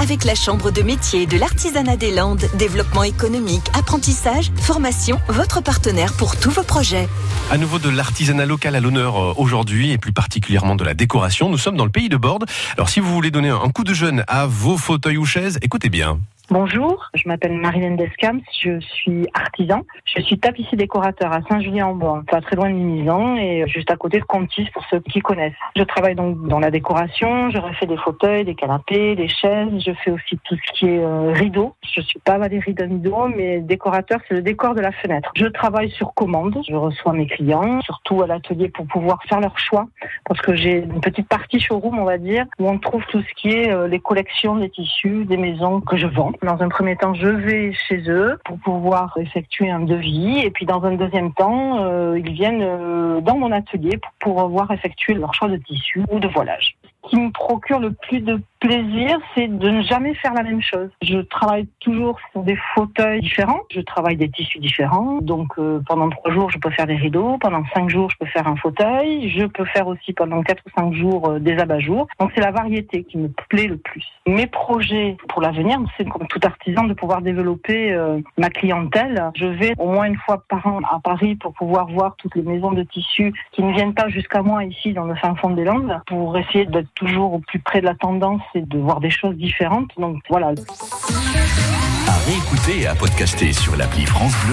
avec la Chambre de métier de l'artisanat des Landes. Développement économique, apprentissage, formation, votre partenaire pour tous vos projets. À nouveau de l'artisanat local à l'honneur euh, aujourd'hui et plus particulièrement de la décoration. Nous sommes dans le pays de Borde. Alors si vous voulez donner un coup de jeune à vos fauteuils ou chaises, écoutez bien. Bonjour, je m'appelle Marilène Descams, je suis artisan. Je suis tapissier décorateur à Saint-Julien-en-Born, pas très loin de Mimizan et juste à côté de Contis pour ceux qui connaissent. Je travaille donc dans la décoration, je refais des fauteuils, des canapés, des chaises, je fais aussi tout ce qui est euh, rideau. Je suis pas Valérie Damido, mais décorateur, c'est le décor de la fenêtre. Je travaille sur commande, je reçois mes clients, surtout à l'atelier pour pouvoir faire leur choix, parce que j'ai une petite partie showroom, on va dire, où on trouve tout ce qui est euh, les collections des tissus, des maisons que je vends. Dans un premier temps, je vais chez eux pour pouvoir effectuer un devis. Et puis dans un deuxième temps, euh, ils viennent euh, dans mon atelier pour pouvoir effectuer leur choix de tissu ou de voilage. Ce qui me procure le plus de plaisir, c'est de ne jamais faire la même chose. Je travaille toujours sur des fauteuils différents, je travaille des tissus différents. Donc euh, pendant trois jours, je peux faire des rideaux, pendant cinq jours, je peux faire un fauteuil, je peux faire aussi pendant quatre ou cinq jours euh, des abat-jours. Donc c'est la variété qui me plaît le plus. Mes projets pour l'avenir, c'est comme tout artisan de pouvoir développer euh, ma clientèle. Je vais au moins une fois par an à Paris pour pouvoir voir toutes les maisons de tissus qui ne viennent pas jusqu'à moi ici dans le fin fond des Landes pour essayer d'être toujours au plus près de la tendance et de voir des choses différentes. Donc voilà. À réécouter et à podcaster sur l'appli France Bleu.